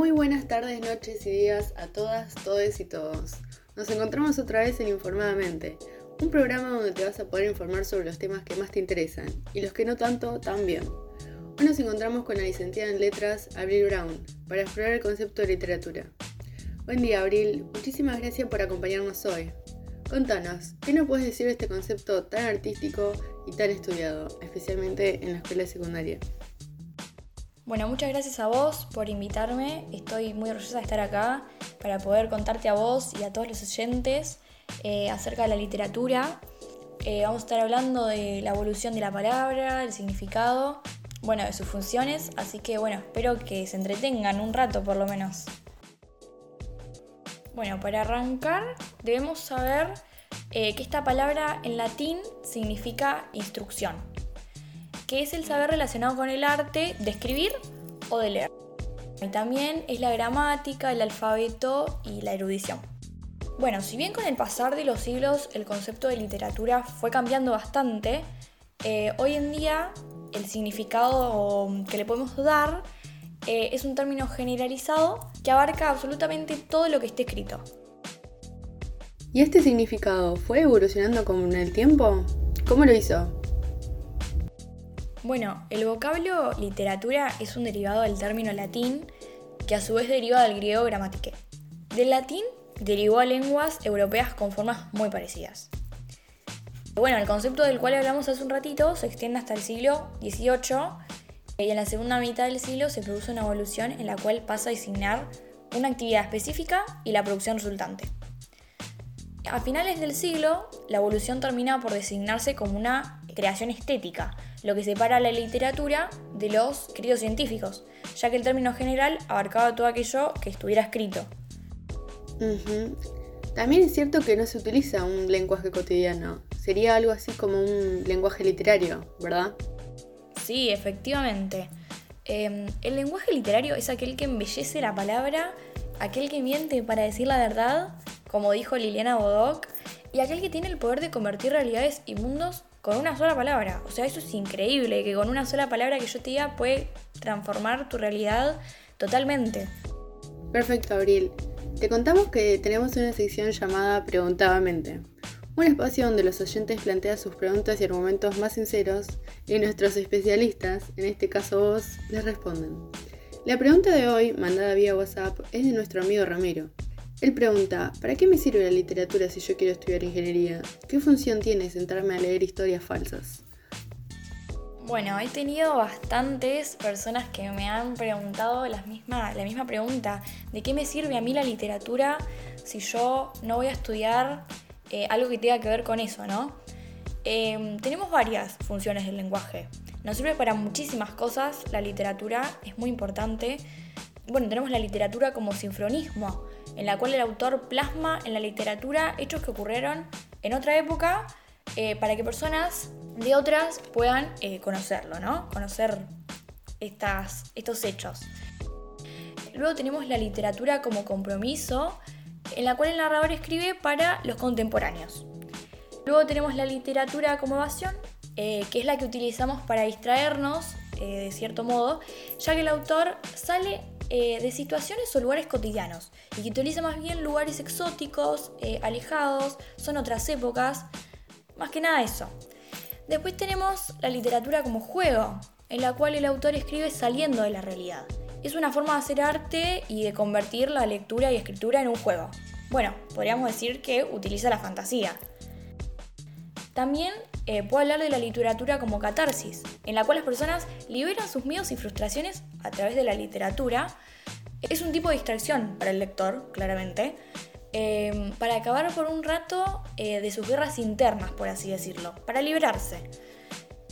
Muy buenas tardes, noches y días a todas, todes y todos. Nos encontramos otra vez en Informadamente, un programa donde te vas a poder informar sobre los temas que más te interesan y los que no tanto también. Hoy nos encontramos con la licenciada en letras Abril Brown para explorar el concepto de literatura. Buen día, Abril. Muchísimas gracias por acompañarnos hoy. Contanos, ¿qué nos puedes decir de este concepto tan artístico y tan estudiado, especialmente en la escuela secundaria? Bueno, muchas gracias a vos por invitarme. Estoy muy orgullosa de estar acá para poder contarte a vos y a todos los oyentes eh, acerca de la literatura. Eh, vamos a estar hablando de la evolución de la palabra, el significado, bueno, de sus funciones, así que bueno, espero que se entretengan un rato por lo menos. Bueno, para arrancar debemos saber eh, que esta palabra en latín significa instrucción que es el saber relacionado con el arte de escribir o de leer. Y también es la gramática, el alfabeto y la erudición. Bueno, si bien con el pasar de los siglos el concepto de literatura fue cambiando bastante, eh, hoy en día el significado que le podemos dar eh, es un término generalizado que abarca absolutamente todo lo que esté escrito. ¿Y este significado fue evolucionando con el tiempo? ¿Cómo lo hizo? Bueno, el vocablo literatura es un derivado del término latín que a su vez deriva del griego gramátique. Del latín derivó a lenguas europeas con formas muy parecidas. Bueno, el concepto del cual hablamos hace un ratito se extiende hasta el siglo XVIII y en la segunda mitad del siglo se produce una evolución en la cual pasa a designar una actividad específica y la producción resultante. A finales del siglo, la evolución termina por designarse como una creación estética, lo que separa la literatura de los escritos científicos, ya que el término general abarcaba todo aquello que estuviera escrito. También es cierto que no se utiliza un lenguaje cotidiano, sería algo así como un lenguaje literario, ¿verdad? Sí, efectivamente. Em, el lenguaje literario es aquel que embellece la palabra, aquel que miente para decir la verdad, como dijo Liliana Bodoc, y aquel que tiene el poder de convertir realidades y mundos con una sola palabra. O sea, eso es increíble, que con una sola palabra que yo te diga puede transformar tu realidad totalmente. Perfecto, Abril. Te contamos que tenemos una sección llamada Preguntadamente, un espacio donde los oyentes plantean sus preguntas y argumentos más sinceros y nuestros especialistas, en este caso vos, les responden. La pregunta de hoy, mandada vía WhatsApp, es de nuestro amigo Ramiro, él pregunta, ¿para qué me sirve la literatura si yo quiero estudiar ingeniería? ¿Qué función tiene sentarme a leer historias falsas? Bueno, he tenido bastantes personas que me han preguntado la misma, pregunta, ¿de qué me sirve a mí la literatura si yo no voy a estudiar eh, algo que tenga que ver con eso, ¿no? Em, tenemos varias funciones del lenguaje. Nos sirve para muchísimas cosas, la literatura es muy importante. Bueno, tenemos la literatura como sinfronismo, en la cual el autor plasma en la literatura hechos que ocurrieron en otra época eh, para que personas de otras puedan eh, conocerlo, ¿no? Conocer estas, estos hechos. Luego tenemos la literatura como compromiso, en la cual el narrador escribe para los contemporáneos. Luego tenemos la literatura como evasión, eh, que es la que utilizamos para distraernos, de cierto modo, ya que el autor sale eh, de situaciones o lugares cotidianos y que utiliza más bien lugares exóticos, eh, alejados, son otras épocas, más que nada eso. Después tenemos la literatura como juego, en la cual el autor escribe saliendo de la realidad. Es una forma de hacer arte y de convertir la lectura y escritura en un juego. Bueno, podríamos decir que utiliza la fantasía. También eh, puedo hablar de la literatura como catarsis, en la cual las personas liberan sus miedos y frustraciones a través de la literatura. Es un tipo de distracción para el lector, claramente, em, para acabar por un rato eh, de sus guerras internas, por así decirlo, para liberarse.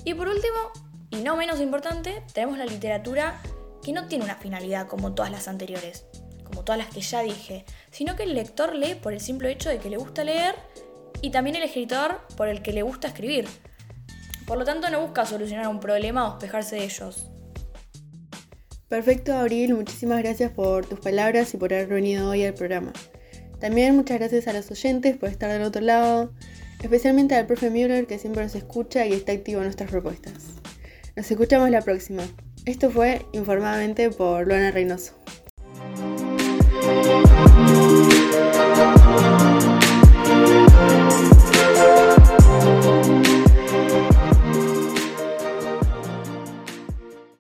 Y por último, y no menos importante, tenemos la literatura que no tiene una finalidad como todas las anteriores, como todas las que ya dije, sino que el lector lee por el simple hecho de que le gusta leer y también el escritor por el que le gusta escribir. Por lo tanto, no busca solucionar un problema o despejarse de ellos. Perfecto, Abril, muchísimas gracias por tus palabras y por haber venido hoy al programa. También muchas gracias a los oyentes por estar del otro lado, especialmente al profe Müller que siempre nos escucha y está activo en nuestras propuestas. Nos escuchamos la próxima. Esto fue informadamente por Luana Reynoso.